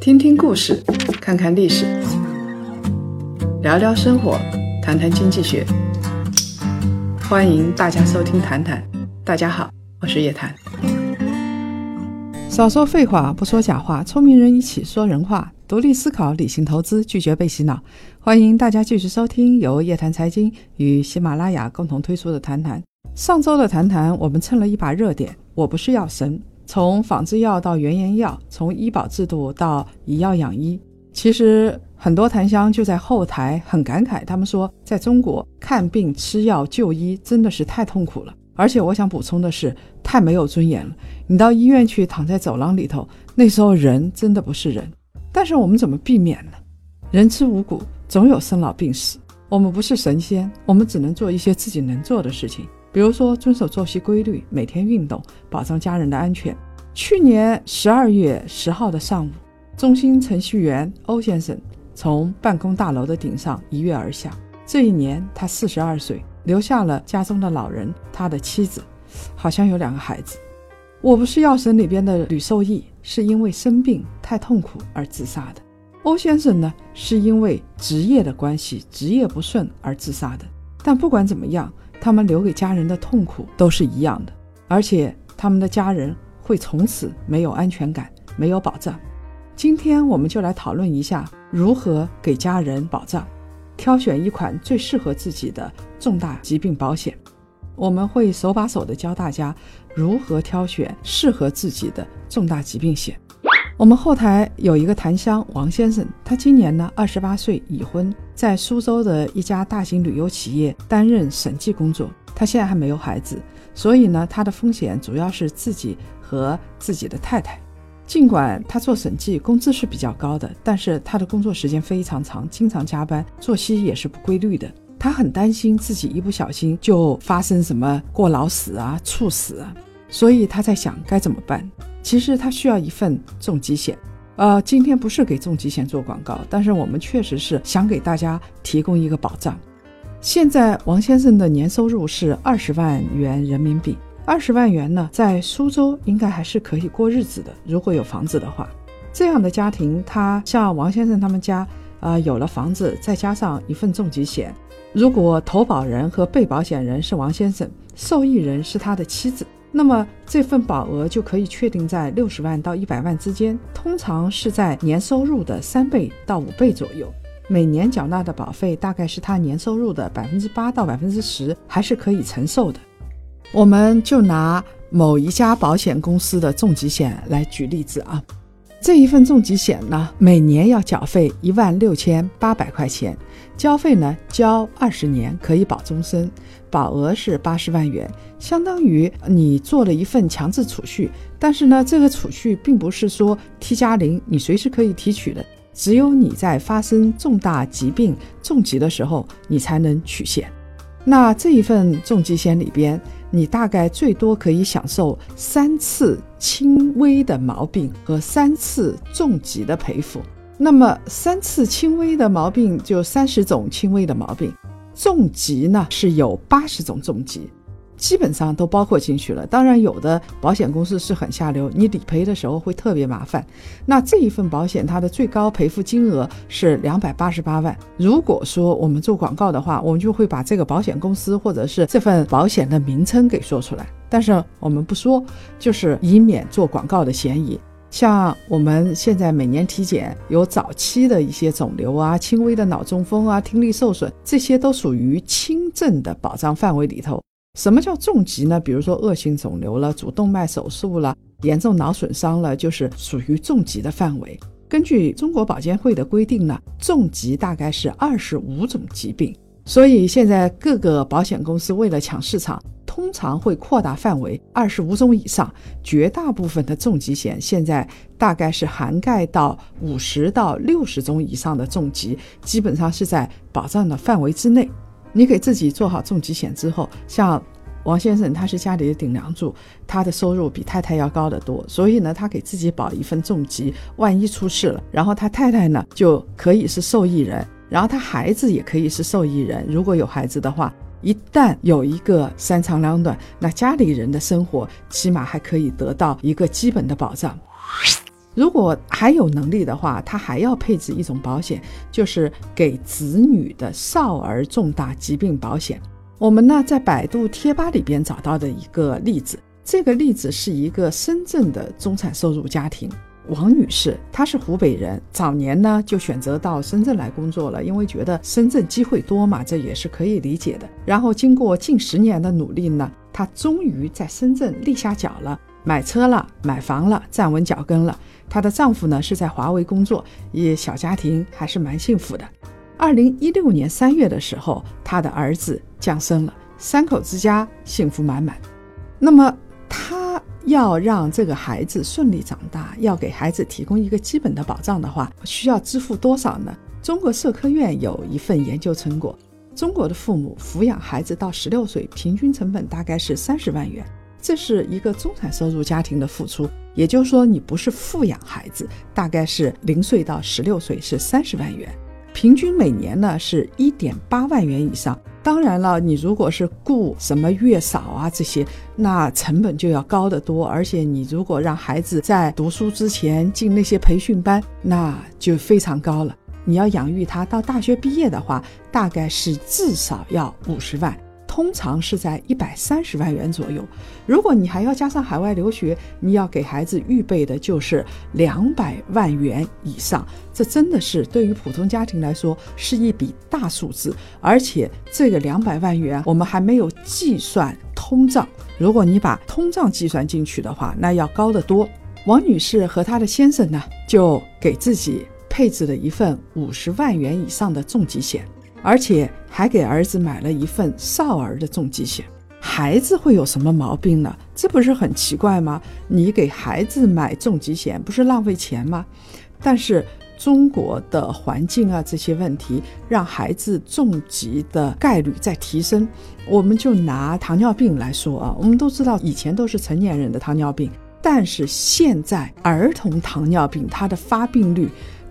听听故事，看看历史，聊聊生活，谈谈经济学。欢迎大家收听《谈谈》，大家好，我是叶檀。少说废话，不说假话，聪明人一起说人话，独立思考，理性投资，拒绝被洗脑。欢迎大家继续收听由叶檀财经与喜马拉雅共同推出的《谈谈》。上周的《谈谈》，我们蹭了一把热点。我不是药神。从仿制药到原研药，从医保制度到以药养医，其实很多檀香就在后台很感慨，他们说，在中国看病吃药就医真的是太痛苦了，而且我想补充的是，太没有尊严了。你到医院去躺在走廊里头，那时候人真的不是人。但是我们怎么避免呢？人吃五谷，总有生老病死。我们不是神仙，我们只能做一些自己能做的事情。比如说，遵守作息规律，每天运动，保障家人的安全。去年十二月十号的上午，中心程序员欧先生从办公大楼的顶上一跃而下。这一年，他四十二岁，留下了家中的老人，他的妻子，好像有两个孩子。我不是药神里边的吕受益，是因为生病太痛苦而自杀的。欧先生呢，是因为职业的关系，职业不顺而自杀的。但不管怎么样。他们留给家人的痛苦都是一样的，而且他们的家人会从此没有安全感，没有保障。今天我们就来讨论一下如何给家人保障，挑选一款最适合自己的重大疾病保险。我们会手把手的教大家如何挑选适合自己的重大疾病险。我们后台有一个檀香王先生，他今年呢二十八岁，已婚，在苏州的一家大型旅游企业担任审计工作。他现在还没有孩子，所以呢，他的风险主要是自己和自己的太太。尽管他做审计工资是比较高的，但是他的工作时间非常长，经常加班，作息也是不规律的。他很担心自己一不小心就发生什么过劳死啊、猝死啊，所以他在想该怎么办。其实他需要一份重疾险，呃，今天不是给重疾险做广告，但是我们确实是想给大家提供一个保障。现在王先生的年收入是二十万元人民币，二十万元呢，在苏州应该还是可以过日子的。如果有房子的话，这样的家庭，他像王先生他们家，呃，有了房子，再加上一份重疾险，如果投保人和被保险人是王先生，受益人是他的妻子。那么这份保额就可以确定在六十万到一百万之间，通常是在年收入的三倍到五倍左右。每年缴纳的保费大概是他年收入的百分之八到百分之十，还是可以承受的。我们就拿某一家保险公司的重疾险来举例子啊。这一份重疾险呢，每年要缴费一万六千八百块钱，交费呢交二十年，可以保终身，保额是八十万元，相当于你做了一份强制储蓄。但是呢，这个储蓄并不是说 T 加零，你随时可以提取的，只有你在发生重大疾病重疾的时候，你才能取现。那这一份重疾险里边。你大概最多可以享受三次轻微的毛病和三次重疾的赔付。那么三次轻微的毛病就三十种轻微的毛病，重疾呢是有八十种重疾。基本上都包括进去了。当然，有的保险公司是很下流，你理赔的时候会特别麻烦。那这一份保险，它的最高赔付金额是两百八十八万。如果说我们做广告的话，我们就会把这个保险公司或者是这份保险的名称给说出来。但是我们不说，就是以免做广告的嫌疑。像我们现在每年体检有早期的一些肿瘤啊、轻微的脑中风啊、听力受损，这些都属于轻症的保障范围里头。什么叫重疾呢？比如说恶性肿瘤了、主动脉手术了、严重脑损伤了，就是属于重疾的范围。根据中国保监会的规定呢，重疾大概是二十五种疾病。所以现在各个保险公司为了抢市场，通常会扩大范围，二十五种以上。绝大部分的重疾险现在大概是涵盖到五十到六十种以上的重疾，基本上是在保障的范围之内。你给自己做好重疾险之后，像王先生，他是家里的顶梁柱，他的收入比太太要高得多，所以呢，他给自己保一份重疾，万一出事了，然后他太太呢就可以是受益人，然后他孩子也可以是受益人。如果有孩子的话，一旦有一个三长两短，那家里人的生活起码还可以得到一个基本的保障。如果还有能力的话，他还要配置一种保险，就是给子女的少儿重大疾病保险。我们呢在百度贴吧里边找到的一个例子，这个例子是一个深圳的中产收入家庭。王女士，她是湖北人，早年呢就选择到深圳来工作了，因为觉得深圳机会多嘛，这也是可以理解的。然后经过近十年的努力呢，她终于在深圳立下脚了，买车了，买房了，站稳脚跟了。她的丈夫呢是在华为工作，一小家庭还是蛮幸福的。二零一六年三月的时候，她的儿子降生了，三口之家幸福满满。那么她。要让这个孩子顺利长大，要给孩子提供一个基本的保障的话，需要支付多少呢？中国社科院有一份研究成果，中国的父母抚养孩子到十六岁，平均成本大概是三十万元，这是一个中产收入家庭的付出。也就是说，你不是富养孩子，大概是零岁到十六岁是三十万元，平均每年呢是一点八万元以上。当然了，你如果是雇什么月嫂啊这些，那成本就要高得多。而且你如果让孩子在读书之前进那些培训班，那就非常高了。你要养育他到大学毕业的话，大概是至少要五十万。通常是在一百三十万元左右。如果你还要加上海外留学，你要给孩子预备的就是两百万元以上。这真的是对于普通家庭来说是一笔大数字。而且这个两百万元，我们还没有计算通胀。如果你把通胀计算进去的话，那要高得多。王女士和她的先生呢，就给自己配置了一份五十万元以上的重疾险。而且还给儿子买了一份少儿的重疾险，孩子会有什么毛病呢？这不是很奇怪吗？你给孩子买重疾险不是浪费钱吗？但是中国的环境啊，这些问题让孩子重疾的概率在提升。我们就拿糖尿病来说啊，我们都知道以前都是成年人的糖尿病，但是现在儿童糖尿病它的发病率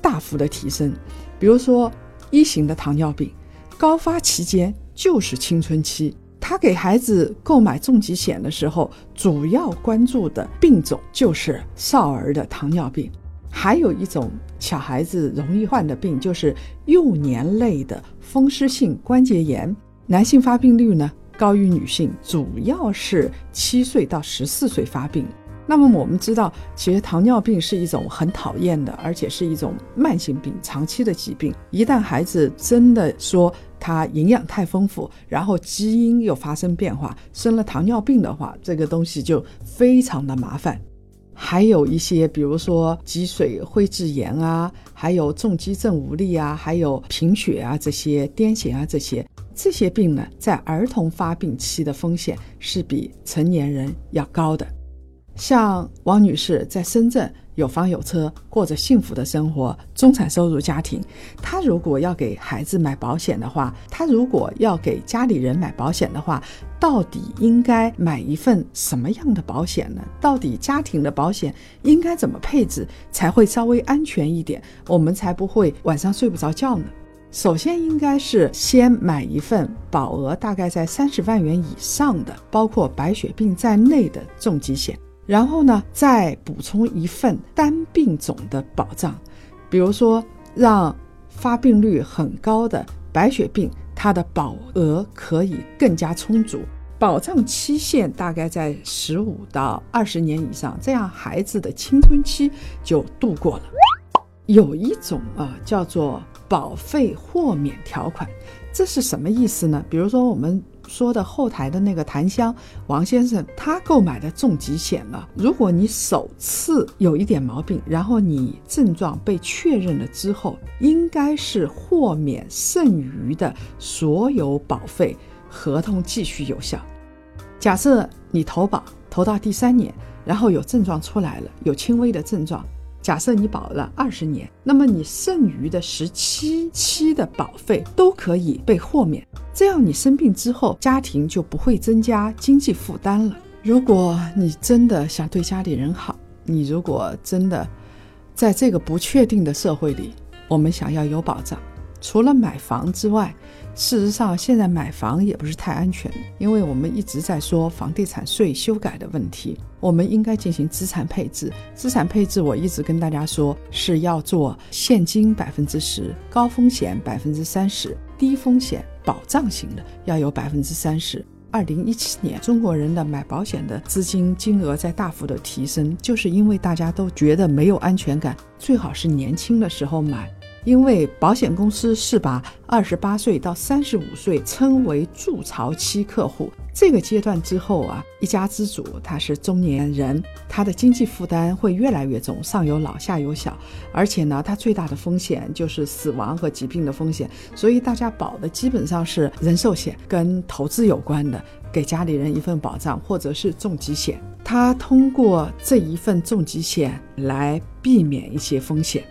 大幅的提升，比如说。一型的糖尿病高发期间就是青春期，他给孩子购买重疾险的时候，主要关注的病种就是少儿的糖尿病，还有一种小孩子容易患的病就是幼年类的风湿性关节炎，男性发病率呢高于女性，主要是七岁到十四岁发病。那么我们知道，其实糖尿病是一种很讨厌的，而且是一种慢性病、长期的疾病。一旦孩子真的说他营养太丰富，然后基因又发生变化，生了糖尿病的话，这个东西就非常的麻烦。还有一些，比如说脊髓灰质炎啊，还有重肌症无力啊，还有贫血啊，这些癫痫啊，这些这些病呢，在儿童发病期的风险是比成年人要高的。像王女士在深圳有房有车，过着幸福的生活，中产收入家庭。她如果要给孩子买保险的话，她如果要给家里人买保险的话，到底应该买一份什么样的保险呢？到底家庭的保险应该怎么配置才会稍微安全一点？我们才不会晚上睡不着觉呢？首先应该是先买一份保额大概在三十万元以上的，包括白血病在内的重疾险。然后呢，再补充一份单病种的保障，比如说让发病率很高的白血病，它的保额可以更加充足，保障期限大概在十五到二十年以上，这样孩子的青春期就度过了。有一种啊，叫做保费豁免条款，这是什么意思呢？比如说我们。说的后台的那个檀香王先生，他购买的重疾险了。如果你首次有一点毛病，然后你症状被确认了之后，应该是豁免剩余的所有保费，合同继续有效。假设你投保投到第三年，然后有症状出来了，有轻微的症状。假设你保了二十年，那么你剩余的十七期的保费都可以被豁免，这样你生病之后，家庭就不会增加经济负担了。如果你真的想对家里人好，你如果真的在这个不确定的社会里，我们想要有保障，除了买房之外，事实上现在买房也不是太安全，因为我们一直在说房地产税修改的问题，我们应该进行资产配置。资产配置我一直跟大家说是要做现金百分之十，高风险百分之三十，低风险保障型的要有百分之三十。二零一七年，中国人的买保险的资金金额在大幅的提升，就是因为大家都觉得没有安全感，最好是年轻的时候买。因为保险公司是把二十八岁到三十五岁称为筑巢期客户，这个阶段之后啊，一家之主他是中年人，他的经济负担会越来越重，上有老下有小，而且呢，他最大的风险就是死亡和疾病的风险，所以大家保的基本上是人寿险跟投资有关的，给家里人一份保障，或者是重疾险，他通过这一份重疾险来避免一些风险。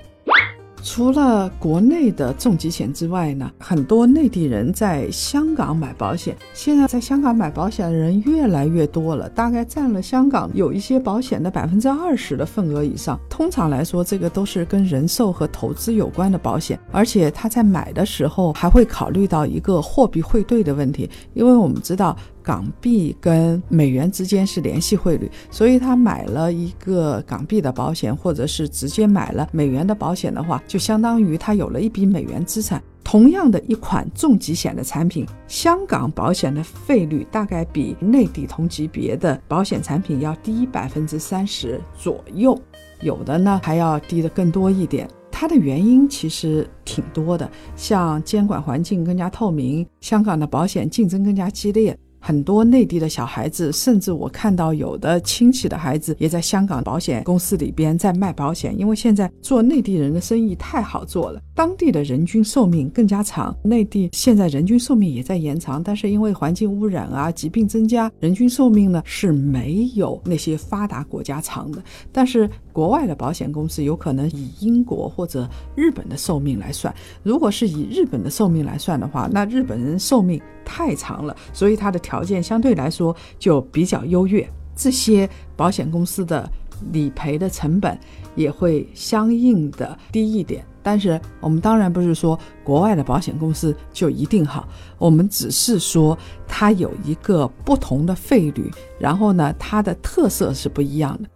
除了国内的重疾险之外呢，很多内地人在香港买保险。现在在香港买保险的人越来越多了，大概占了香港有一些保险的百分之二十的份额以上。通常来说，这个都是跟人寿和投资有关的保险，而且他在买的时候还会考虑到一个货币汇兑的问题，因为我们知道。港币跟美元之间是联系汇率，所以他买了一个港币的保险，或者是直接买了美元的保险的话，就相当于他有了一笔美元资产。同样的一款重疾险的产品，香港保险的费率大概比内地同级别的保险产品要低百分之三十左右，有的呢还要低的更多一点。它的原因其实挺多的，像监管环境更加透明，香港的保险竞争更加激烈。很多内地的小孩子，甚至我看到有的亲戚的孩子也在香港保险公司里边在卖保险，因为现在做内地人的生意太好做了，当地的人均寿命更加长。内地现在人均寿命也在延长，但是因为环境污染啊、疾病增加，人均寿命呢是没有那些发达国家长的。但是国外的保险公司有可能以英国或者日本的寿命来算，如果是以日本的寿命来算的话，那日本人寿命太长了，所以它的条。件相对来说就比较优越，这些保险公司的理赔的成本也会相应的低一点。但是我们当然不是说国外的保险公司就一定好，我们只是说它有一个不同的费率，然后呢，它的特色是不一样的。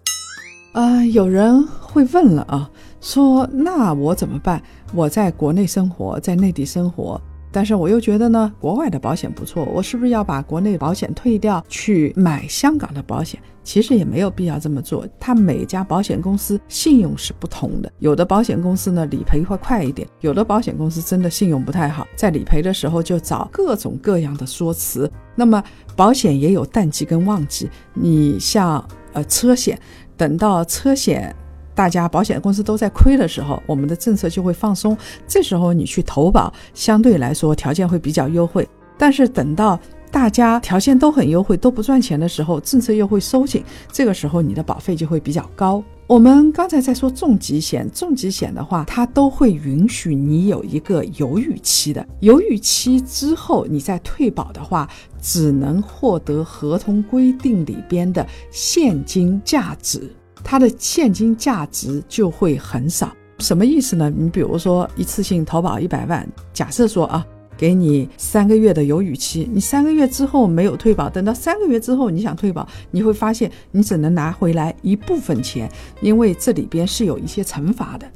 啊，有人会问了啊，说那我怎么办？我在国内生活，在内地生活。但是我又觉得呢，国外的保险不错，我是不是要把国内保险退掉，去买香港的保险？其实也没有必要这么做。它每家保险公司信用是不同的，有的保险公司呢理赔会快一点，有的保险公司真的信用不太好，在理赔的时候就找各种各样的说辞。那么保险也有淡季跟旺季，你像呃车险，等到车险。大家保险公司都在亏的时候，我们的政策就会放松。这时候你去投保，相对来说条件会比较优惠。但是等到大家条件都很优惠，都不赚钱的时候，政策又会收紧，这个时候你的保费就会比较高。我们刚才在说重疾险，重疾险的话，它都会允许你有一个犹豫期的，犹豫期之后你再退保的话，只能获得合同规定里边的现金价值。它的现金价值就会很少，什么意思呢？你比如说一次性投保一百万，假设说啊，给你三个月的犹豫期，你三个月之后没有退保，等到三个月之后你想退保，你会发现你只能拿回来一部分钱，因为这里边是有一些惩罚的。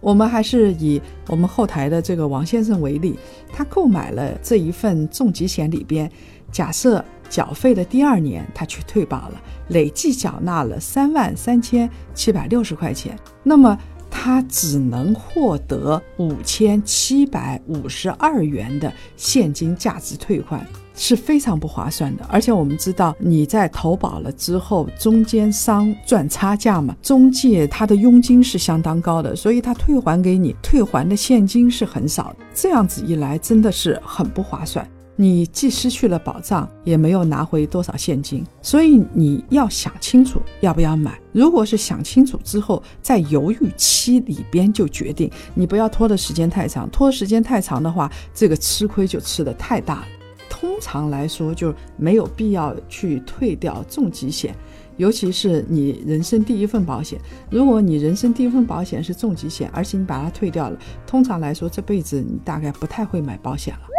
我们还是以我们后台的这个王先生为例，他购买了这一份重疾险里边，假设。缴费的第二年，他去退保了，累计缴纳了三万三千七百六十块钱。那么他只能获得五千七百五十二元的现金价值退款，是非常不划算的。而且我们知道，你在投保了之后，中间商赚差价嘛，中介他的佣金是相当高的，所以他退还给你，退还的现金是很少的。这样子一来，真的是很不划算。你既失去了保障，也没有拿回多少现金，所以你要想清楚要不要买。如果是想清楚之后，在犹豫期里边就决定，你不要拖的时间太长，拖时间太长的话，这个吃亏就吃的太大了。通常来说，就没有必要去退掉重疾险，尤其是你人生第一份保险。如果你人生第一份保险是重疾险，而且你把它退掉了，通常来说这辈子你大概不太会买保险了。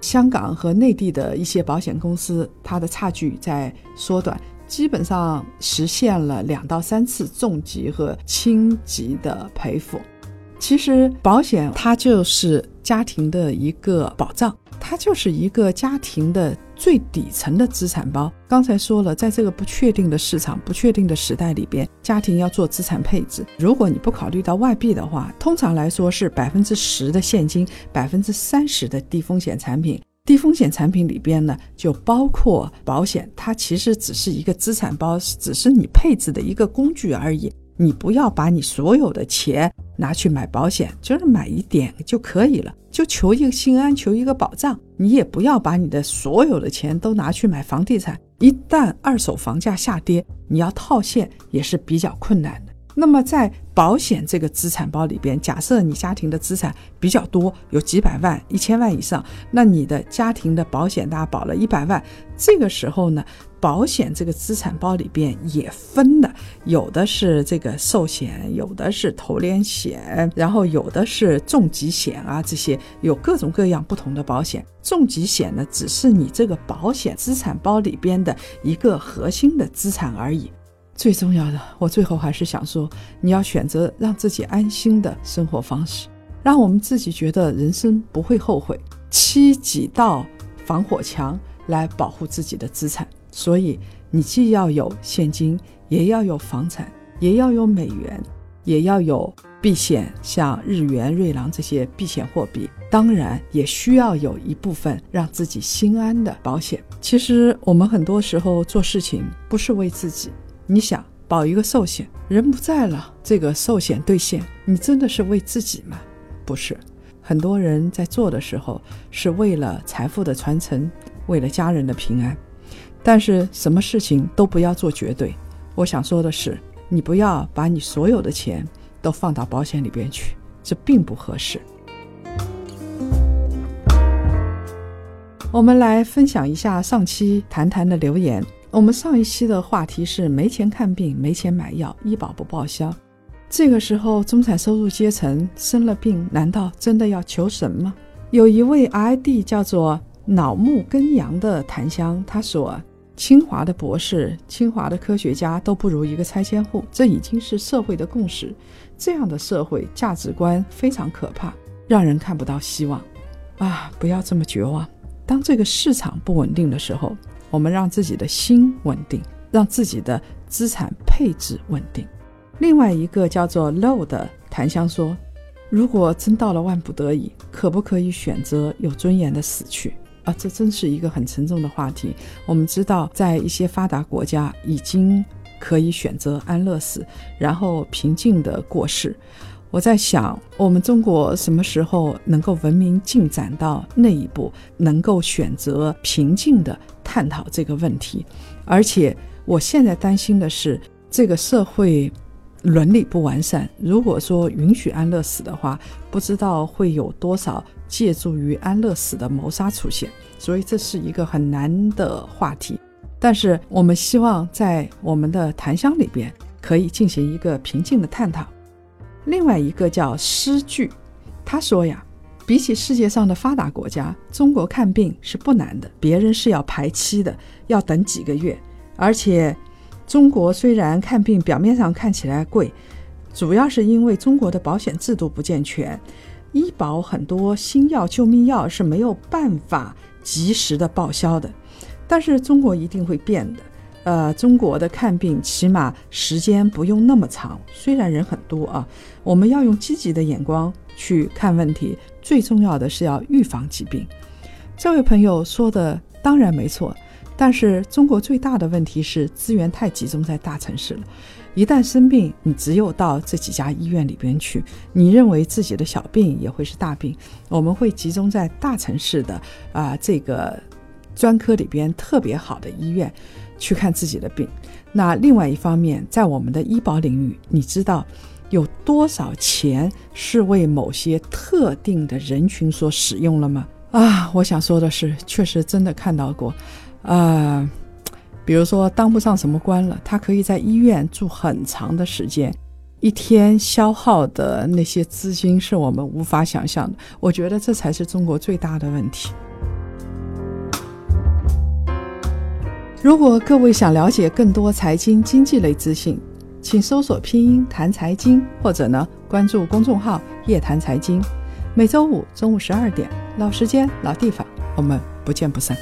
香港和内地的一些保险公司，它的差距在缩短，基本上实现了两到三次重疾和轻疾的赔付。其实保险它就是家庭的一个保障，它就是一个家庭的最底层的资产包。刚才说了，在这个不确定的市场、不确定的时代里边，家庭要做资产配置。如果你不考虑到外币的话，通常来说是百分之十的现金，百分之三十的低风险产品。低风险产品里边呢，就包括保险，它其实只是一个资产包，只是你配置的一个工具而已。你不要把你所有的钱拿去买保险，就是买一点就可以了，就求一个心安，求一个保障。你也不要把你的所有的钱都拿去买房地产，一旦二手房价下跌，你要套现也是比较困难的。那么在保险这个资产包里边，假设你家庭的资产比较多，有几百万、一千万以上，那你的家庭的保险大家保了一百万，这个时候呢，保险这个资产包里边也分的，有的是这个寿险，有的是投连险，然后有的是重疾险啊，这些有各种各样不同的保险。重疾险呢，只是你这个保险资产包里边的一个核心的资产而已。最重要的，我最后还是想说，你要选择让自己安心的生活方式，让我们自己觉得人生不会后悔。砌几道防火墙来保护自己的资产，所以你既要有现金，也要有房产，也要有美元，也要有避险，像日元、瑞郎这些避险货币。当然，也需要有一部分让自己心安的保险。其实，我们很多时候做事情不是为自己。你想保一个寿险，人不在了，这个寿险兑现，你真的是为自己吗？不是，很多人在做的时候是为了财富的传承，为了家人的平安。但是什么事情都不要做绝对。我想说的是，你不要把你所有的钱都放到保险里边去，这并不合适。我们来分享一下上期谈谈的留言。我们上一期的话题是没钱看病，没钱买药，医保不报销。这个时候，中产收入阶层生了病，难道真的要求神吗？有一位 ID 叫做脑木根阳的檀香，他说：“清华的博士、清华的科学家都不如一个拆迁户，这已经是社会的共识。这样的社会价值观非常可怕，让人看不到希望。啊，不要这么绝望。当这个市场不稳定的时候。”我们让自己的心稳定，让自己的资产配置稳定。另外一个叫做 Low 的檀香说：“如果真到了万不得已，可不可以选择有尊严的死去？”啊，这真是一个很沉重的话题。我们知道，在一些发达国家已经可以选择安乐死，然后平静的过世。我在想，我们中国什么时候能够文明进展到那一步，能够选择平静的探讨这个问题？而且，我现在担心的是，这个社会伦理不完善。如果说允许安乐死的话，不知道会有多少借助于安乐死的谋杀出现。所以，这是一个很难的话题。但是，我们希望在我们的檀香里边可以进行一个平静的探讨。另外一个叫诗句，他说呀，比起世界上的发达国家，中国看病是不难的，别人是要排期的，要等几个月。而且，中国虽然看病表面上看起来贵，主要是因为中国的保险制度不健全，医保很多新药、救命药是没有办法及时的报销的。但是中国一定会变的。呃，中国的看病起码时间不用那么长，虽然人很多啊。我们要用积极的眼光去看问题，最重要的是要预防疾病。这位朋友说的当然没错，但是中国最大的问题是资源太集中在大城市了。一旦生病，你只有到这几家医院里边去，你认为自己的小病也会是大病。我们会集中在大城市的啊这个专科里边特别好的医院。去看自己的病，那另外一方面，在我们的医保领域，你知道有多少钱是为某些特定的人群所使用了吗？啊，我想说的是，确实真的看到过，啊，比如说当不上什么官了，他可以在医院住很长的时间，一天消耗的那些资金是我们无法想象的。我觉得这才是中国最大的问题。如果各位想了解更多财经经济类资讯，请搜索拼音谈财经，或者呢关注公众号夜谈财经。每周五中午十二点，老时间老地方，我们不见不散。